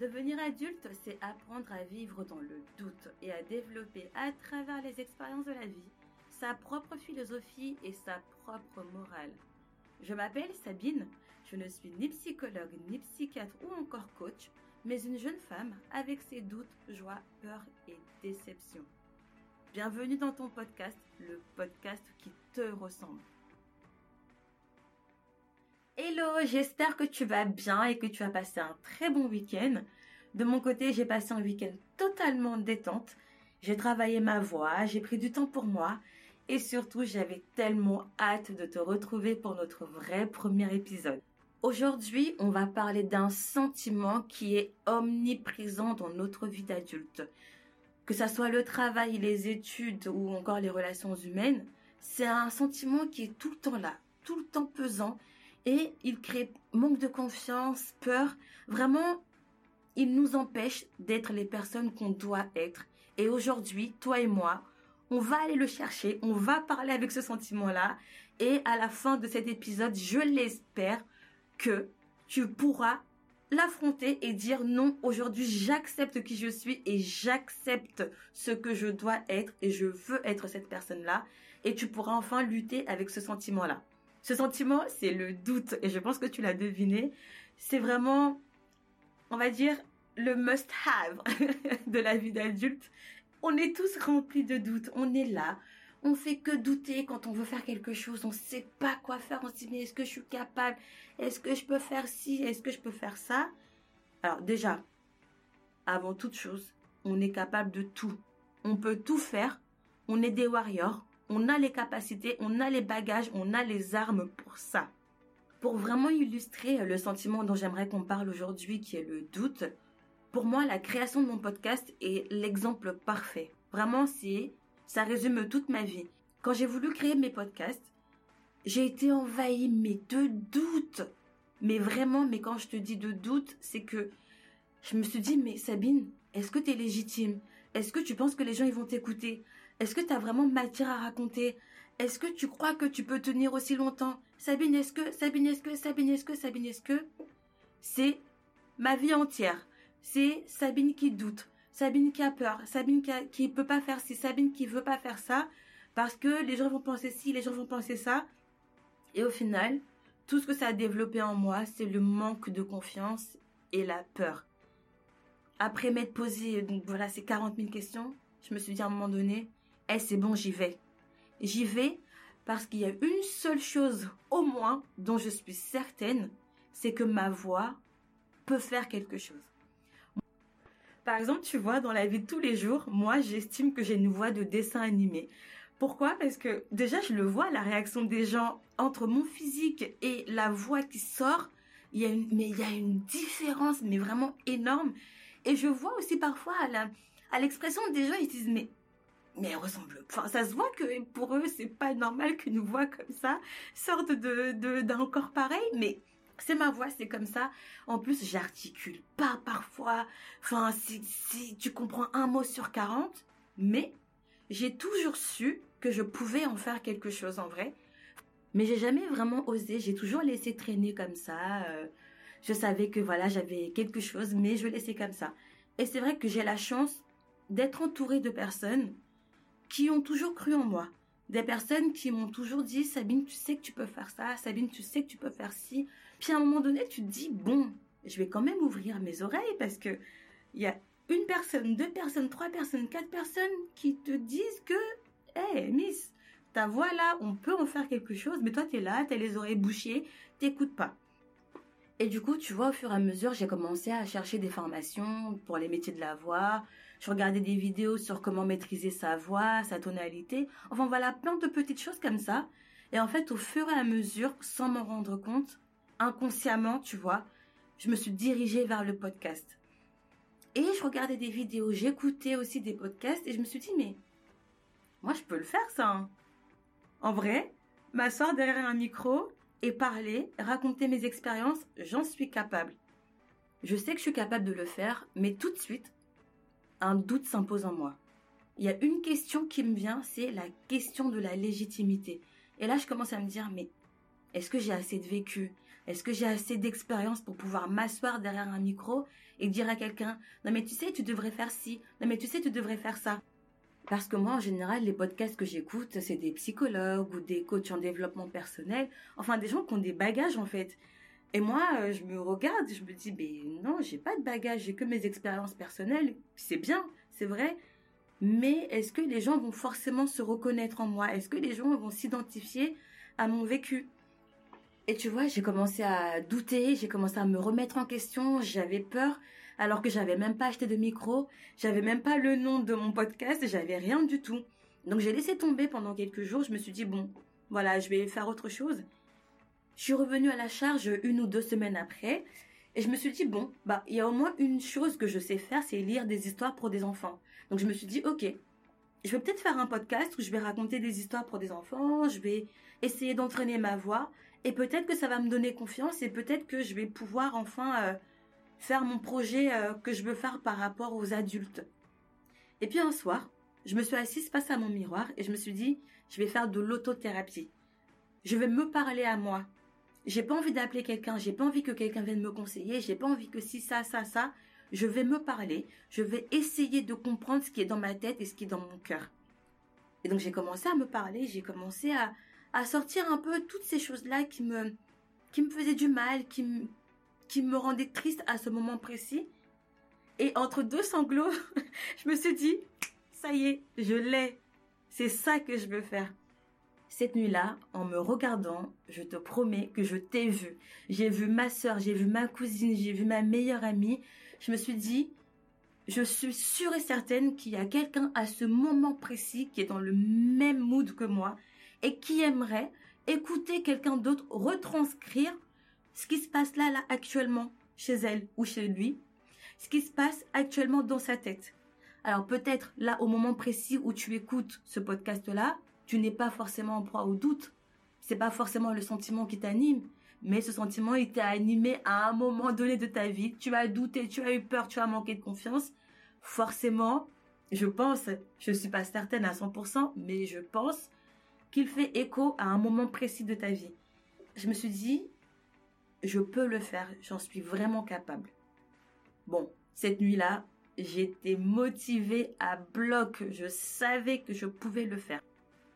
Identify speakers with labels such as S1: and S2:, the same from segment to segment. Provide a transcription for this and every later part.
S1: Devenir adulte, c'est apprendre à vivre dans le doute et à développer à travers les expériences de la vie sa propre philosophie et sa propre morale. Je m'appelle Sabine, je ne suis ni psychologue, ni psychiatre ou encore coach, mais une jeune femme avec ses doutes, joies, peurs et déceptions. Bienvenue dans ton podcast, le podcast qui te ressemble. Hello, j'espère que tu vas bien et que tu as passé un très bon week-end. De mon côté, j'ai passé un week-end totalement détente. J'ai travaillé ma voix, j'ai pris du temps pour moi et surtout j'avais tellement hâte de te retrouver pour notre vrai premier épisode. Aujourd'hui, on va parler d'un sentiment qui est omniprésent dans notre vie d'adulte. Que ça soit le travail, les études ou encore les relations humaines, c'est un sentiment qui est tout le temps là, tout le temps pesant et il crée manque de confiance, peur. Vraiment, il nous empêche d'être les personnes qu'on doit être. Et aujourd'hui, toi et moi, on va aller le chercher, on va parler avec ce sentiment-là. Et à la fin de cet épisode, je l'espère que tu pourras l'affronter et dire non, aujourd'hui j'accepte qui je suis et j'accepte ce que je dois être et je veux être cette personne-là. Et tu pourras enfin lutter avec ce sentiment-là. Ce sentiment, c'est le doute. Et je pense que tu l'as deviné. C'est vraiment, on va dire, le must-have de la vie d'adulte. On est tous remplis de doutes. On est là. On fait que douter quand on veut faire quelque chose. On sait pas quoi faire. On se dit, mais est-ce que je suis capable? Est-ce que je peux faire ci? Est-ce que je peux faire ça? Alors, déjà, avant toute chose, on est capable de tout. On peut tout faire. On est des warriors on a les capacités, on a les bagages, on a les armes pour ça. Pour vraiment illustrer le sentiment dont j'aimerais qu'on parle aujourd'hui, qui est le doute, pour moi, la création de mon podcast est l'exemple parfait. Vraiment, c'est, ça résume toute ma vie. Quand j'ai voulu créer mes podcasts, j'ai été envahie, mais de doutes. Mais vraiment, mais quand je te dis de doute, c'est que je me suis dit, mais Sabine, est-ce que tu es légitime? Est-ce que tu penses que les gens ils vont t'écouter? Est-ce que tu as vraiment matière à raconter? Est-ce que tu crois que tu peux tenir aussi longtemps? Sabine, est-ce que Sabine, est-ce que Sabine, est-ce que Sabine, est-ce que? C'est ma vie entière. C'est Sabine qui doute, Sabine qui a peur, Sabine qui, a, peut pas faire ci, Sabine qui veut pas faire ça parce que les gens vont penser ci, les gens vont penser ça. Et au final, tout ce que ça a développé en moi, c'est le manque de confiance et la peur. Après m'être posé, voilà, ces 40 000 questions, je me suis dit à un moment donné, eh c'est bon, j'y vais. J'y vais parce qu'il y a une seule chose au moins dont je suis certaine, c'est que ma voix peut faire quelque chose. Par exemple, tu vois, dans la vie de tous les jours, moi, j'estime que j'ai une voix de dessin animé. Pourquoi? Parce que déjà, je le vois, la réaction des gens entre mon physique et la voix qui sort, il y a une, mais il y a une différence, mais vraiment énorme. Et je vois aussi parfois à l'expression des gens, ils disent, mais mais elle ressemble. Enfin, ça se voit que pour eux, c'est pas normal qu'une voix comme ça sorte de d'un corps pareil, mais c'est ma voix, c'est comme ça. En plus, j'articule pas parfois. Enfin, si, si tu comprends un mot sur 40, mais j'ai toujours su que je pouvais en faire quelque chose en vrai. Mais j'ai jamais vraiment osé. J'ai toujours laissé traîner comme ça. Euh, je savais que voilà, j'avais quelque chose, mais je laissais comme ça. Et c'est vrai que j'ai la chance d'être entourée de personnes qui ont toujours cru en moi. Des personnes qui m'ont toujours dit, Sabine, tu sais que tu peux faire ça, Sabine, tu sais que tu peux faire ci. Puis à un moment donné, tu te dis, bon, je vais quand même ouvrir mes oreilles parce que il y a une personne, deux personnes, trois personnes, quatre personnes qui te disent que, hé, Miss, ta voix là, on peut en faire quelque chose, mais toi t'es là, t'as les oreilles bouchées, t'écoutes pas. Et du coup, tu vois, au fur et à mesure, j'ai commencé à chercher des formations pour les métiers de la voix. Je regardais des vidéos sur comment maîtriser sa voix, sa tonalité. Enfin, voilà, plein de petites choses comme ça. Et en fait, au fur et à mesure, sans m'en rendre compte, inconsciemment, tu vois, je me suis dirigée vers le podcast. Et je regardais des vidéos, j'écoutais aussi des podcasts et je me suis dit, mais moi, je peux le faire, ça. Hein. En vrai, m'asseoir derrière un micro et parler, raconter mes expériences, j'en suis capable. Je sais que je suis capable de le faire, mais tout de suite, un doute s'impose en moi. Il y a une question qui me vient, c'est la question de la légitimité. Et là, je commence à me dire, mais est-ce que j'ai assez de vécu? Est-ce que j'ai assez d'expérience pour pouvoir m'asseoir derrière un micro et dire à quelqu'un non mais tu sais tu devrais faire ci, non mais tu sais tu devrais faire ça. Parce que moi en général les podcasts que j'écoute c'est des psychologues ou des coachs en développement personnel, enfin des gens qui ont des bagages en fait. Et moi euh, je me regarde, je me dis ben non j'ai pas de bagages, j'ai que mes expériences personnelles, c'est bien, c'est vrai. Mais est-ce que les gens vont forcément se reconnaître en moi? Est-ce que les gens vont s'identifier à mon vécu? Et tu vois, j'ai commencé à douter, j'ai commencé à me remettre en question, j'avais peur, alors que j'avais même pas acheté de micro, j'avais même pas le nom de mon podcast, j'avais rien du tout. Donc j'ai laissé tomber pendant quelques jours, je me suis dit bon, voilà, je vais faire autre chose. Je suis revenue à la charge une ou deux semaines après, et je me suis dit bon, bah il y a au moins une chose que je sais faire, c'est lire des histoires pour des enfants. Donc je me suis dit ok, je vais peut-être faire un podcast où je vais raconter des histoires pour des enfants, je vais essayer d'entraîner ma voix et peut-être que ça va me donner confiance et peut-être que je vais pouvoir enfin euh, faire mon projet euh, que je veux faire par rapport aux adultes. Et puis un soir, je me suis assise face à mon miroir et je me suis dit, je vais faire de l'autothérapie. Je vais me parler à moi. J'ai pas envie d'appeler quelqu'un, j'ai pas envie que quelqu'un vienne me conseiller, j'ai pas envie que si ça, ça, ça, je vais me parler, je vais essayer de comprendre ce qui est dans ma tête et ce qui est dans mon cœur. Et donc j'ai commencé à me parler, j'ai commencé à, à sortir un peu toutes ces choses-là qui me, qui me faisaient du mal, qui qui me rendaient triste à ce moment précis. Et entre deux sanglots, je me suis dit, ça y est, je l'ai. C'est ça que je veux faire. Cette nuit-là, en me regardant, je te promets que je t'ai vu. J'ai vu ma soeur, j'ai vu ma cousine, j'ai vu ma meilleure amie. Je me suis dit, je suis sûre et certaine qu'il y a quelqu'un à ce moment précis qui est dans le même mood que moi et qui aimerait écouter quelqu'un d'autre retranscrire ce qui se passe là, là, actuellement, chez elle ou chez lui, ce qui se passe actuellement dans sa tête. Alors peut-être là, au moment précis où tu écoutes ce podcast-là, tu n'es pas forcément en proie au doute. C'est pas forcément le sentiment qui t'anime, mais ce sentiment, il t'a animé à un moment donné de ta vie. Tu as douté, tu as eu peur, tu as manqué de confiance. Forcément, je pense, je suis pas certaine à 100%, mais je pense qu'il fait écho à un moment précis de ta vie. Je me suis dit, je peux le faire, j'en suis vraiment capable. Bon, cette nuit-là, j'étais motivée à bloc, je savais que je pouvais le faire.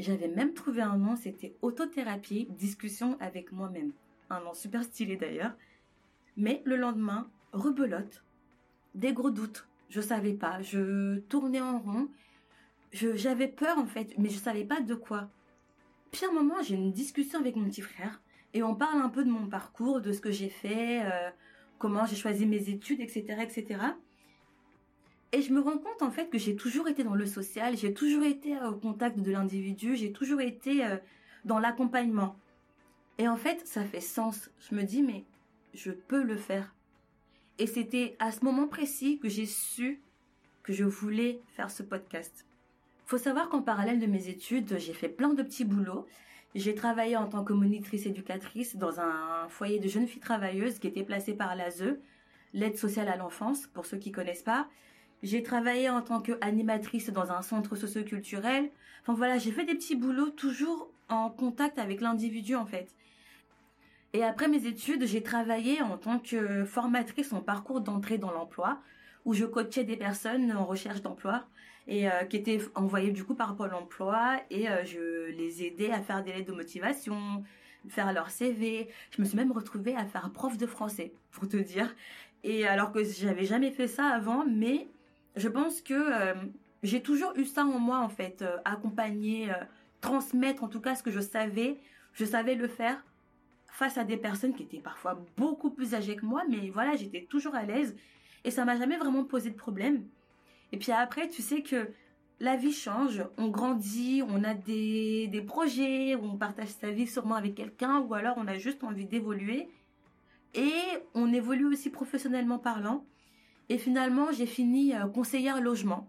S1: J'avais même trouvé un nom, c'était autothérapie, discussion avec moi-même. Un nom super stylé d'ailleurs. Mais le lendemain, rebelote, des gros doutes. Je savais pas, je tournais en rond. j'avais peur en fait, mais je savais pas de quoi. Un moment, j'ai une discussion avec mon petit frère et on parle un peu de mon parcours, de ce que j'ai fait, euh, comment j'ai choisi mes études, etc., etc. Et je me rends compte en fait que j'ai toujours été dans le social, j'ai toujours été au contact de l'individu, j'ai toujours été euh, dans l'accompagnement. Et en fait, ça fait sens. Je me dis, mais je peux le faire. Et c'était à ce moment précis que j'ai su que je voulais faire ce podcast. Faut savoir qu'en parallèle de mes études, j'ai fait plein de petits boulots. J'ai travaillé en tant que monitrice éducatrice dans un foyer de jeunes filles travailleuses qui était placé par l'ASE, l'aide sociale à l'enfance, pour ceux qui connaissent pas. J'ai travaillé en tant qu'animatrice dans un centre socioculturel. Enfin voilà, j'ai fait des petits boulots toujours en contact avec l'individu en fait. Et après mes études, j'ai travaillé en tant que formatrice en parcours d'entrée dans l'emploi, où je coachais des personnes en recherche d'emploi et euh, qui étaient envoyés du coup par Pôle Emploi et euh, je les aidais à faire des lettres de motivation, faire leur CV. Je me suis même retrouvée à faire prof de français, pour te dire. Et alors que j'avais jamais fait ça avant, mais je pense que euh, j'ai toujours eu ça en moi en fait, accompagner, transmettre en tout cas ce que je savais. Je savais le faire face à des personnes qui étaient parfois beaucoup plus âgées que moi, mais voilà, j'étais toujours à l'aise et ça m'a jamais vraiment posé de problème. Et puis après, tu sais que la vie change, on grandit, on a des, des projets, on partage sa vie sûrement avec quelqu'un, ou alors on a juste envie d'évoluer. Et on évolue aussi professionnellement parlant. Et finalement, j'ai fini euh, conseillère logement.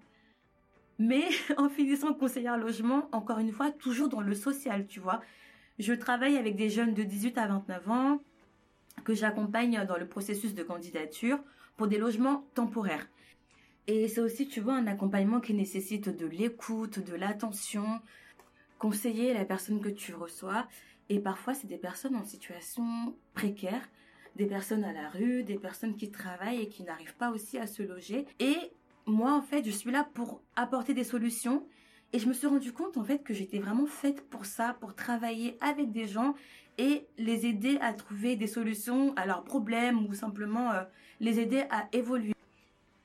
S1: Mais en finissant conseillère logement, encore une fois, toujours dans le social, tu vois. Je travaille avec des jeunes de 18 à 29 ans que j'accompagne dans le processus de candidature pour des logements temporaires. Et c'est aussi, tu vois, un accompagnement qui nécessite de l'écoute, de l'attention, conseiller la personne que tu reçois. Et parfois, c'est des personnes en situation précaire, des personnes à la rue, des personnes qui travaillent et qui n'arrivent pas aussi à se loger. Et moi, en fait, je suis là pour apporter des solutions. Et je me suis rendu compte, en fait, que j'étais vraiment faite pour ça, pour travailler avec des gens et les aider à trouver des solutions à leurs problèmes ou simplement euh, les aider à évoluer.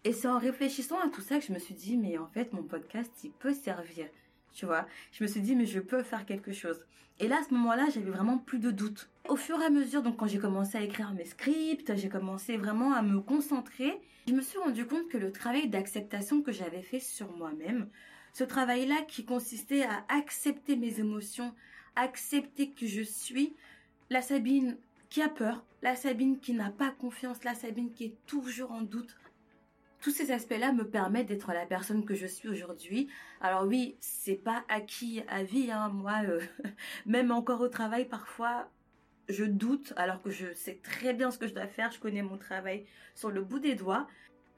S1: Et c'est en réfléchissant à tout ça que je me suis dit, mais en fait, mon podcast, il peut servir. Je me suis dit, mais je peux faire quelque chose. Et là, à ce moment-là, j'avais vraiment plus de doutes. Au fur et à mesure, donc quand j'ai commencé à écrire mes scripts, j'ai commencé vraiment à me concentrer, je me suis rendu compte que le travail d'acceptation que j'avais fait sur moi-même, ce travail-là qui consistait à accepter mes émotions, accepter que je suis la Sabine qui a peur, la Sabine qui n'a pas confiance, la Sabine qui est toujours en doute. Tous ces aspects-là me permettent d'être la personne que je suis aujourd'hui. Alors oui, c'est pas acquis à vie, hein. Moi, euh, même encore au travail, parfois, je doute alors que je sais très bien ce que je dois faire. Je connais mon travail sur le bout des doigts.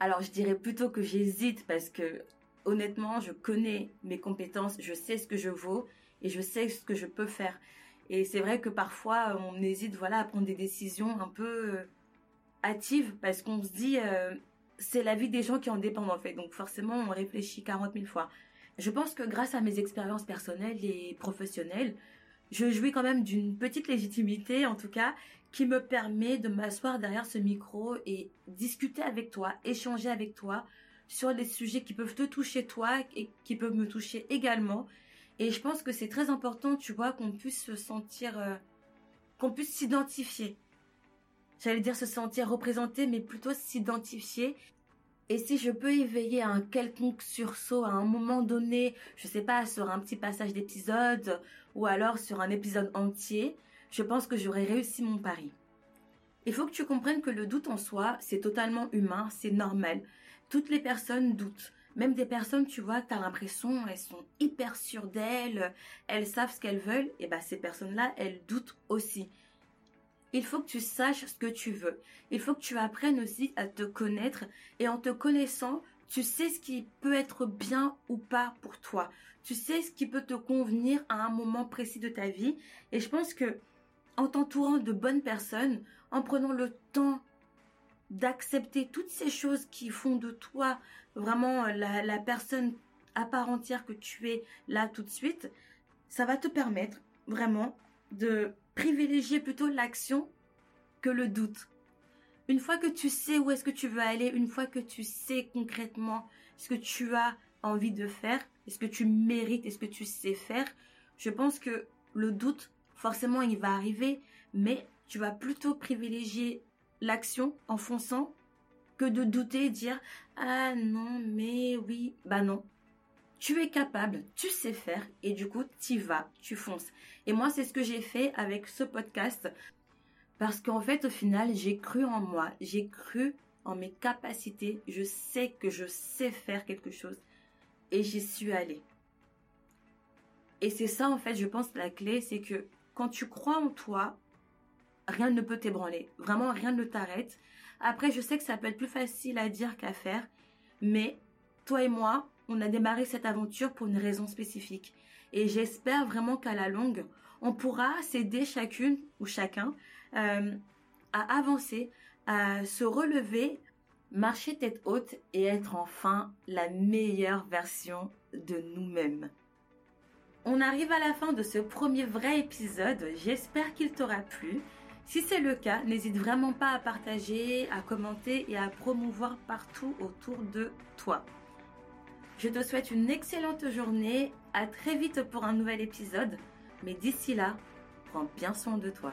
S1: Alors je dirais plutôt que j'hésite parce que honnêtement, je connais mes compétences, je sais ce que je vaux et je sais ce que je peux faire. Et c'est vrai que parfois, on hésite voilà, à prendre des décisions un peu euh, hâtives parce qu'on se dit, euh, c'est la vie des gens qui en dépendent en fait. Donc forcément, on réfléchit 40 000 fois. Je pense que grâce à mes expériences personnelles et professionnelles, je jouis quand même d'une petite légitimité, en tout cas, qui me permet de m'asseoir derrière ce micro et discuter avec toi, échanger avec toi sur des sujets qui peuvent te toucher toi et qui peuvent me toucher également. Et je pense que c'est très important, tu vois, qu'on puisse se sentir, euh, qu'on puisse s'identifier. J'allais dire se sentir représenté, mais plutôt s'identifier. Et si je peux éveiller un quelconque sursaut à un moment donné, je sais pas, sur un petit passage d'épisode ou alors sur un épisode entier, je pense que j'aurais réussi mon pari. Il faut que tu comprennes que le doute en soi, c'est totalement humain, c'est normal. Toutes les personnes doutent. Même des personnes, tu vois, tu as l'impression, elles sont hyper sûres d'elles, elles savent ce qu'elles veulent, et bien ces personnes-là, elles doutent aussi. Il faut que tu saches ce que tu veux. Il faut que tu apprennes aussi à te connaître et en te connaissant, tu sais ce qui peut être bien ou pas pour toi. Tu sais ce qui peut te convenir à un moment précis de ta vie et je pense que en t'entourant de bonnes personnes, en prenant le temps d'accepter toutes ces choses qui font de toi vraiment la, la personne à part entière que tu es là tout de suite, ça va te permettre vraiment de privilégier plutôt l'action que le doute. Une fois que tu sais où est-ce que tu veux aller, une fois que tu sais concrètement ce que tu as envie de faire, est-ce que tu mérites, est-ce que tu sais faire, je pense que le doute, forcément, il va arriver, mais tu vas plutôt privilégier l'action en fonçant que de douter et dire ah non mais oui bah non tu es capable, tu sais faire et du coup tu vas, tu fonces. Et moi c'est ce que j'ai fait avec ce podcast parce qu'en fait au final j'ai cru en moi, j'ai cru en mes capacités, je sais que je sais faire quelque chose et j'y suis allée. Et c'est ça en fait je pense la clé c'est que quand tu crois en toi, rien ne peut t'ébranler. Vraiment, rien ne t'arrête. Après, je sais que ça peut être plus facile à dire qu'à faire, mais toi et moi, on a démarré cette aventure pour une raison spécifique. Et j'espère vraiment qu'à la longue, on pourra s'aider chacune ou chacun euh, à avancer, à se relever, marcher tête haute et être enfin la meilleure version de nous-mêmes. On arrive à la fin de ce premier vrai épisode, j'espère qu'il t'aura plu. Si c'est le cas, n'hésite vraiment pas à partager, à commenter et à promouvoir partout autour de toi. Je te souhaite une excellente journée, à très vite pour un nouvel épisode, mais d'ici là, prends bien soin de toi.